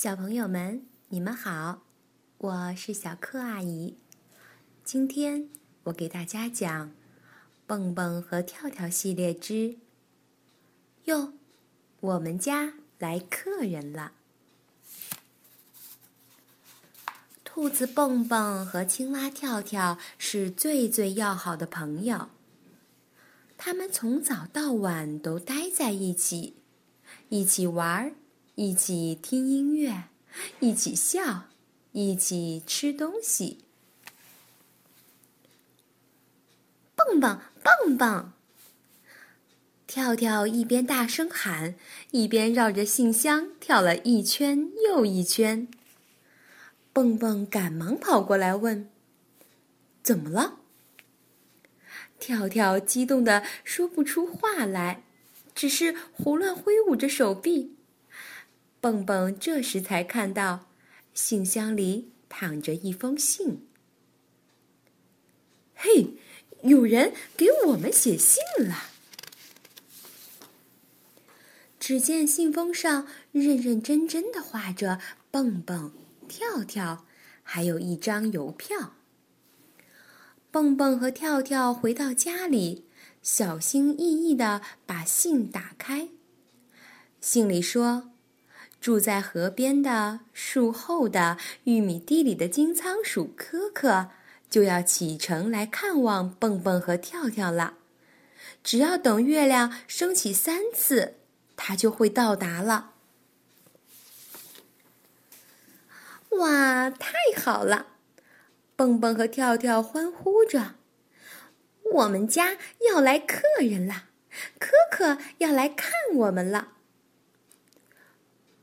小朋友们，你们好，我是小柯阿姨。今天我给大家讲《蹦蹦和跳跳》系列之“哟，我们家来客人了”。兔子蹦蹦和青蛙跳跳是最最要好的朋友，他们从早到晚都待在一起，一起玩儿。一起听音乐，一起笑，一起吃东西。蹦蹦蹦蹦，跳跳一边大声喊，一边绕着信箱跳了一圈又一圈。蹦蹦赶忙跑过来问：“怎么了？”跳跳激动的说不出话来，只是胡乱挥舞着手臂。蹦蹦这时才看到，信箱里躺着一封信。嘿，有人给我们写信了！只见信封上认认真真的画着蹦蹦、跳跳，还有一张邮票。蹦蹦和跳跳回到家里，小心翼翼的把信打开。信里说。住在河边的树后的玉米地里的金仓鼠科科，就要启程来看望蹦蹦和跳跳了。只要等月亮升起三次，它就会到达了。哇，太好了！蹦蹦和跳跳欢呼着：“我们家要来客人了，科科要来看我们了。”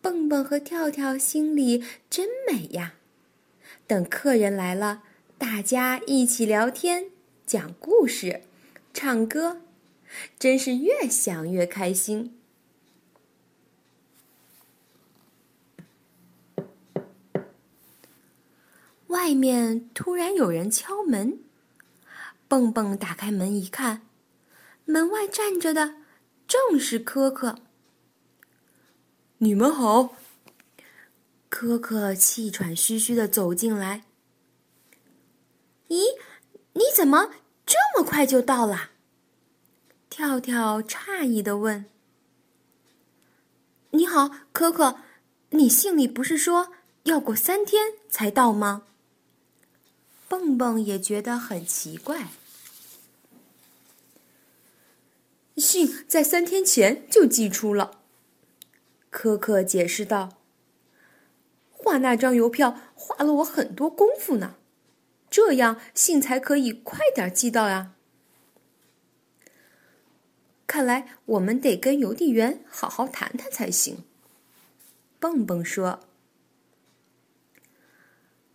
蹦蹦和跳跳心里真美呀！等客人来了，大家一起聊天、讲故事、唱歌，真是越想越开心。外面突然有人敲门，蹦蹦打开门一看，门外站着的正是科科。你们好，可可气喘吁吁的走进来。咦，你怎么这么快就到了？跳跳诧异的问。你好，可可，你信里不是说要过三天才到吗？蹦蹦也觉得很奇怪。信在三天前就寄出了。科克解释道：“画那张邮票花了我很多功夫呢，这样信才可以快点寄到呀。看来我们得跟邮递员好好谈谈才行。”蹦蹦说：“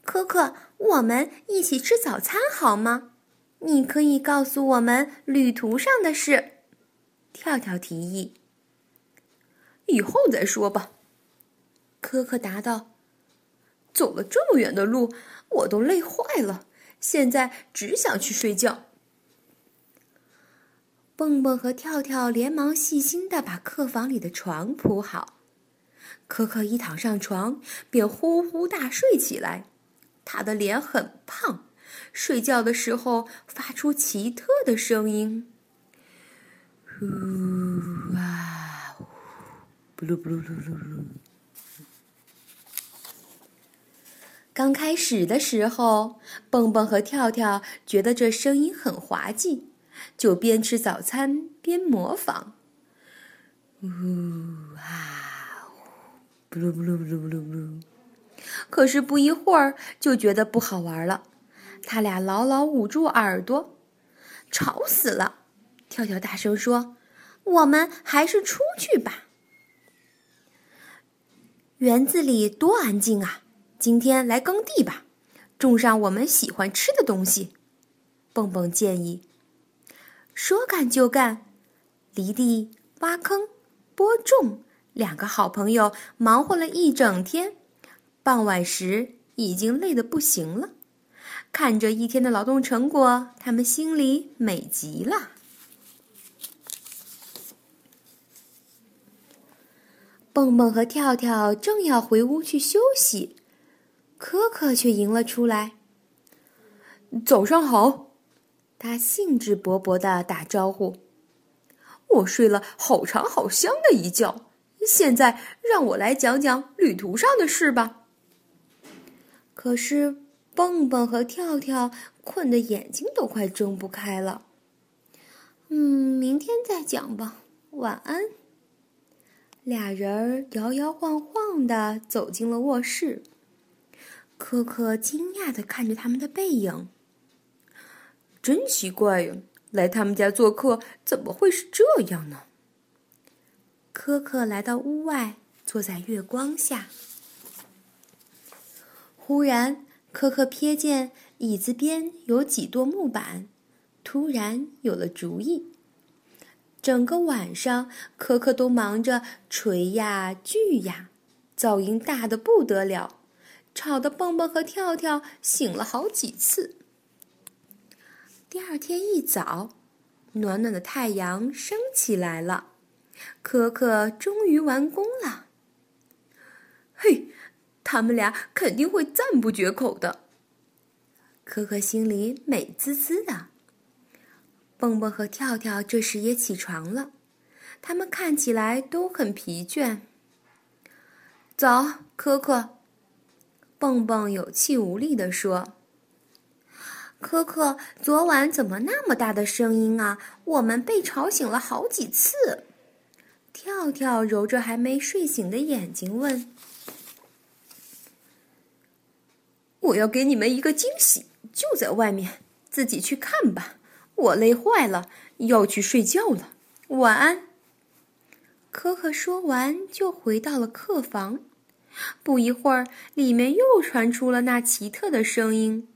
可可，我们一起吃早餐好吗？你可以告诉我们旅途上的事。”跳跳提议。以后再说吧，科科答道：“走了这么远的路，我都累坏了，现在只想去睡觉。”蹦蹦和跳跳连忙细心的把客房里的床铺好，科科一躺上床便呼呼大睡起来。他的脸很胖，睡觉的时候发出奇特的声音：“呼 啊。”噜噜噜噜噜！刚开始的时候，蹦蹦和跳跳觉得这声音很滑稽，就边吃早餐边模仿。呜啊呜！噜噜噜噜噜噜！可是不一会儿就觉得不好玩了，他俩牢牢捂住耳朵，吵死了。跳跳大声说：“我们还是出去吧。”园子里多安静啊！今天来耕地吧，种上我们喜欢吃的东西。蹦蹦建议。说干就干，犁地、挖坑、播种，两个好朋友忙活了一整天。傍晚时已经累得不行了，看着一天的劳动成果，他们心里美极了。蹦蹦和跳跳正要回屋去休息，可可却迎了出来。早上好，他兴致勃勃地打招呼。我睡了好长好香的一觉，现在让我来讲讲旅途上的事吧。可是蹦蹦和跳跳困得眼睛都快睁不开了。嗯，明天再讲吧，晚安。俩人儿摇摇晃晃的走进了卧室。可可惊讶的看着他们的背影。真奇怪呀，来他们家做客怎么会是这样呢？可可来到屋外，坐在月光下。忽然，可可瞥见椅子边有几垛木板，突然有了主意。整个晚上，可可都忙着锤呀锯呀，噪音大的不得了，吵得蹦蹦和跳跳醒了好几次。第二天一早，暖暖的太阳升起来了，可可终于完工了。嘿，他们俩肯定会赞不绝口的。可可心里美滋滋的。蹦蹦和跳跳这时也起床了，他们看起来都很疲倦。早，可可。蹦蹦有气无力地说。可可，昨晚怎么那么大的声音啊？我们被吵醒了好几次。跳跳揉着还没睡醒的眼睛问：“我要给你们一个惊喜，就在外面，自己去看吧。我累坏了，要去睡觉了。晚安。”可可说完就回到了客房。不一会儿，里面又传出了那奇特的声音。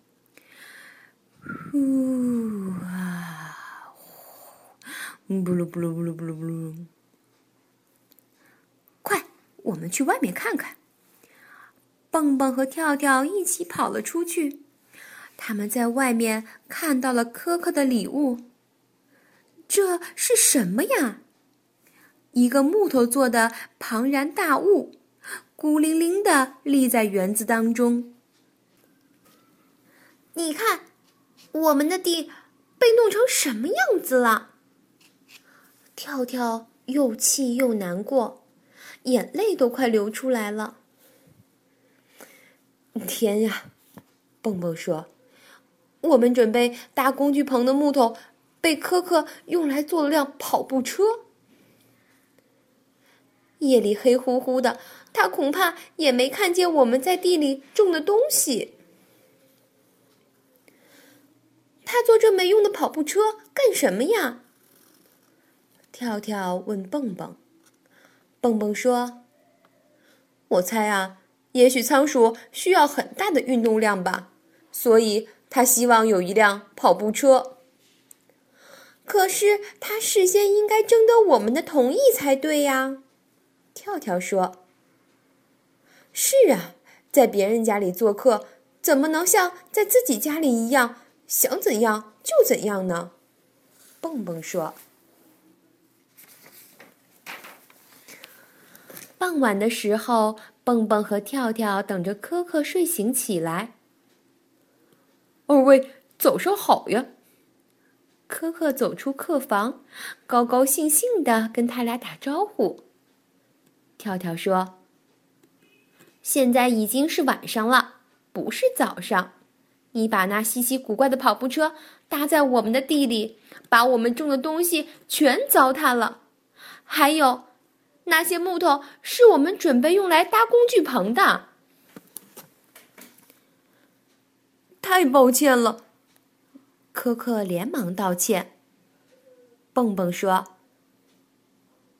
呼啊呼，布鲁布鲁布鲁布鲁布鲁！快，我们去外面看看。蹦蹦和跳跳一起跑了出去，他们在外面看到了可可的礼物。这是什么呀？一个木头做的庞然大物，孤零零的立在园子当中。你看。我们的地被弄成什么样子了？跳跳又气又难过，眼泪都快流出来了。天呀！蹦蹦说：“我们准备搭工具棚的木头，被科克用来做了辆跑步车。夜里黑乎乎的，他恐怕也没看见我们在地里种的东西。”他坐这没用的跑步车干什么呀？跳跳问蹦蹦。蹦蹦说：“我猜啊，也许仓鼠需要很大的运动量吧，所以他希望有一辆跑步车。可是他事先应该征得我们的同意才对呀。”跳跳说：“是啊，在别人家里做客，怎么能像在自己家里一样？”想怎样就怎样呢？蹦蹦说。傍晚的时候，蹦蹦和跳跳等着可可睡醒起来。二位早上好呀！可可走出客房，高高兴兴的跟他俩打招呼。跳跳说：“现在已经是晚上了，不是早上。”你把那稀奇古怪的跑步车搭在我们的地里，把我们种的东西全糟蹋了。还有，那些木头是我们准备用来搭工具棚的。太抱歉了，可可连忙道歉。蹦蹦说：“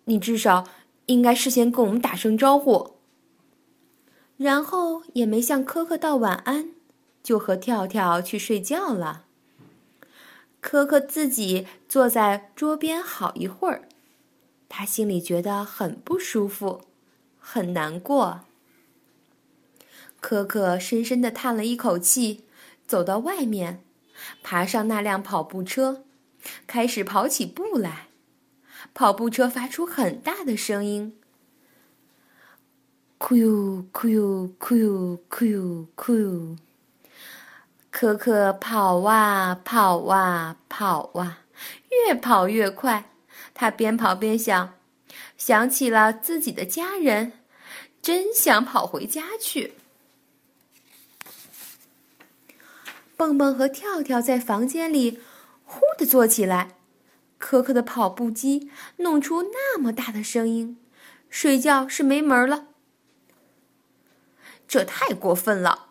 你至少应该事先跟我们打声招呼。”然后也没向可可道晚安。就和跳跳去睡觉了。可可自己坐在桌边好一会儿，他心里觉得很不舒服，很难过。可可深深的叹了一口气，走到外面，爬上那辆跑步车，开始跑起步来。跑步车发出很大的声音，酷哟酷哟酷哟酷哟酷哟！可可跑啊跑啊跑啊，越跑越快。他边跑边想，想起了自己的家人，真想跑回家去。蹦蹦和跳跳在房间里忽的坐起来，可可的跑步机弄出那么大的声音，睡觉是没门了。这太过分了！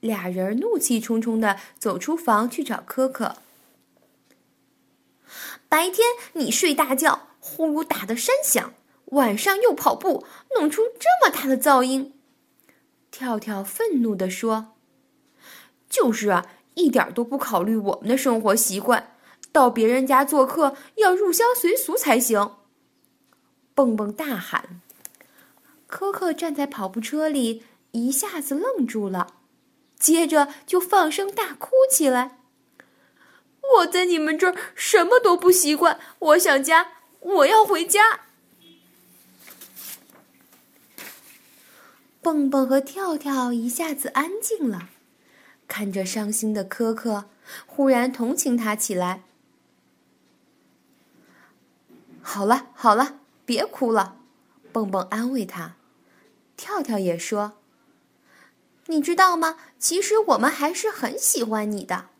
俩人怒气冲冲的走出房去找可可。白天你睡大觉，呼噜打的山响；晚上又跑步，弄出这么大的噪音。跳跳愤怒地说：“就是啊，一点都不考虑我们的生活习惯。到别人家做客要入乡随俗才行。”蹦蹦大喊。可可站在跑步车里。一下子愣住了，接着就放声大哭起来。我在你们这儿什么都不习惯，我想家，我要回家。蹦蹦和跳跳一下子安静了，看着伤心的可可，忽然同情他起来。好了好了，别哭了，蹦蹦安慰他，跳跳也说。你知道吗？其实我们还是很喜欢你的。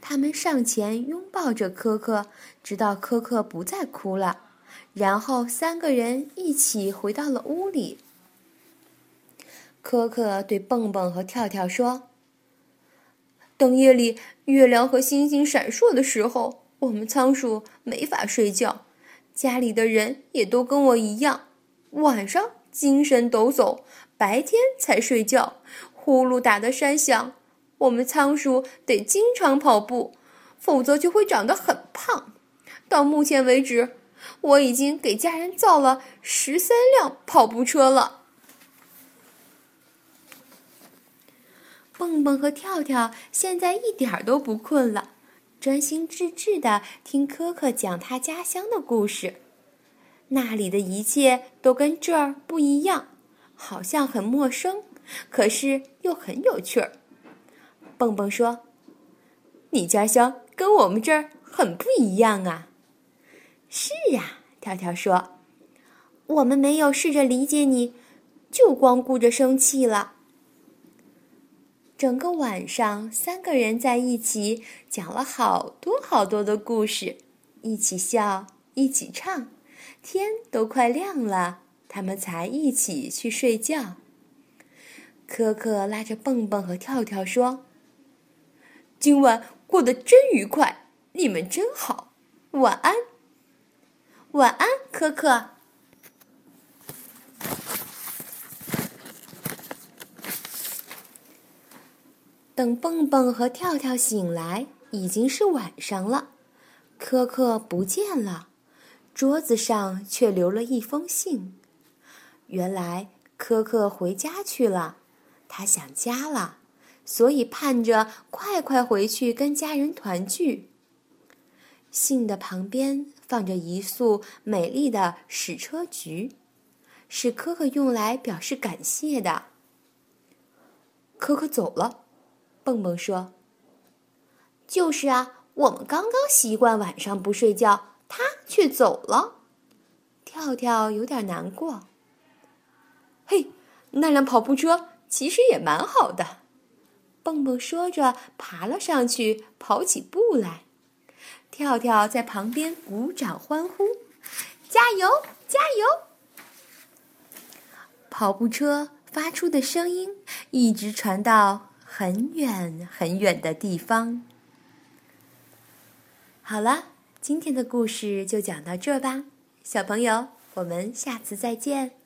他们上前拥抱着可可，直到可可不再哭了，然后三个人一起回到了屋里。可可对蹦蹦和跳跳说：“等夜里月亮和星星闪烁的时候，我们仓鼠没法睡觉，家里的人也都跟我一样，晚上精神抖擞。”白天才睡觉，呼噜打的山响。我们仓鼠得经常跑步，否则就会长得很胖。到目前为止，我已经给家人造了十三辆跑步车了。蹦蹦和跳跳现在一点儿都不困了，专心致志的听可可讲他家乡的故事。那里的一切都跟这儿不一样。好像很陌生，可是又很有趣儿。蹦蹦说：“你家乡跟我们这儿很不一样啊。”“是啊。”跳跳说：“我们没有试着理解你，就光顾着生气了。”整个晚上，三个人在一起讲了好多好多的故事，一起笑，一起唱，天都快亮了。他们才一起去睡觉。可可拉着蹦蹦和跳跳说：“今晚过得真愉快，你们真好，晚安。”晚安，可可。等蹦蹦和跳跳醒来，已经是晚上了。可可不见了，桌子上却留了一封信。原来可可回家去了，他想家了，所以盼着快快回去跟家人团聚。信的旁边放着一束美丽的矢车菊，是可可用来表示感谢的。可可走了，蹦蹦说：“就是啊，我们刚刚习惯晚上不睡觉，他却走了。”跳跳有点难过。嘿，那辆跑步车其实也蛮好的。蹦蹦说着，爬了上去，跑起步来。跳跳在旁边鼓掌欢呼：“加油，加油！”跑步车发出的声音一直传到很远很远的地方。好了，今天的故事就讲到这吧，小朋友，我们下次再见。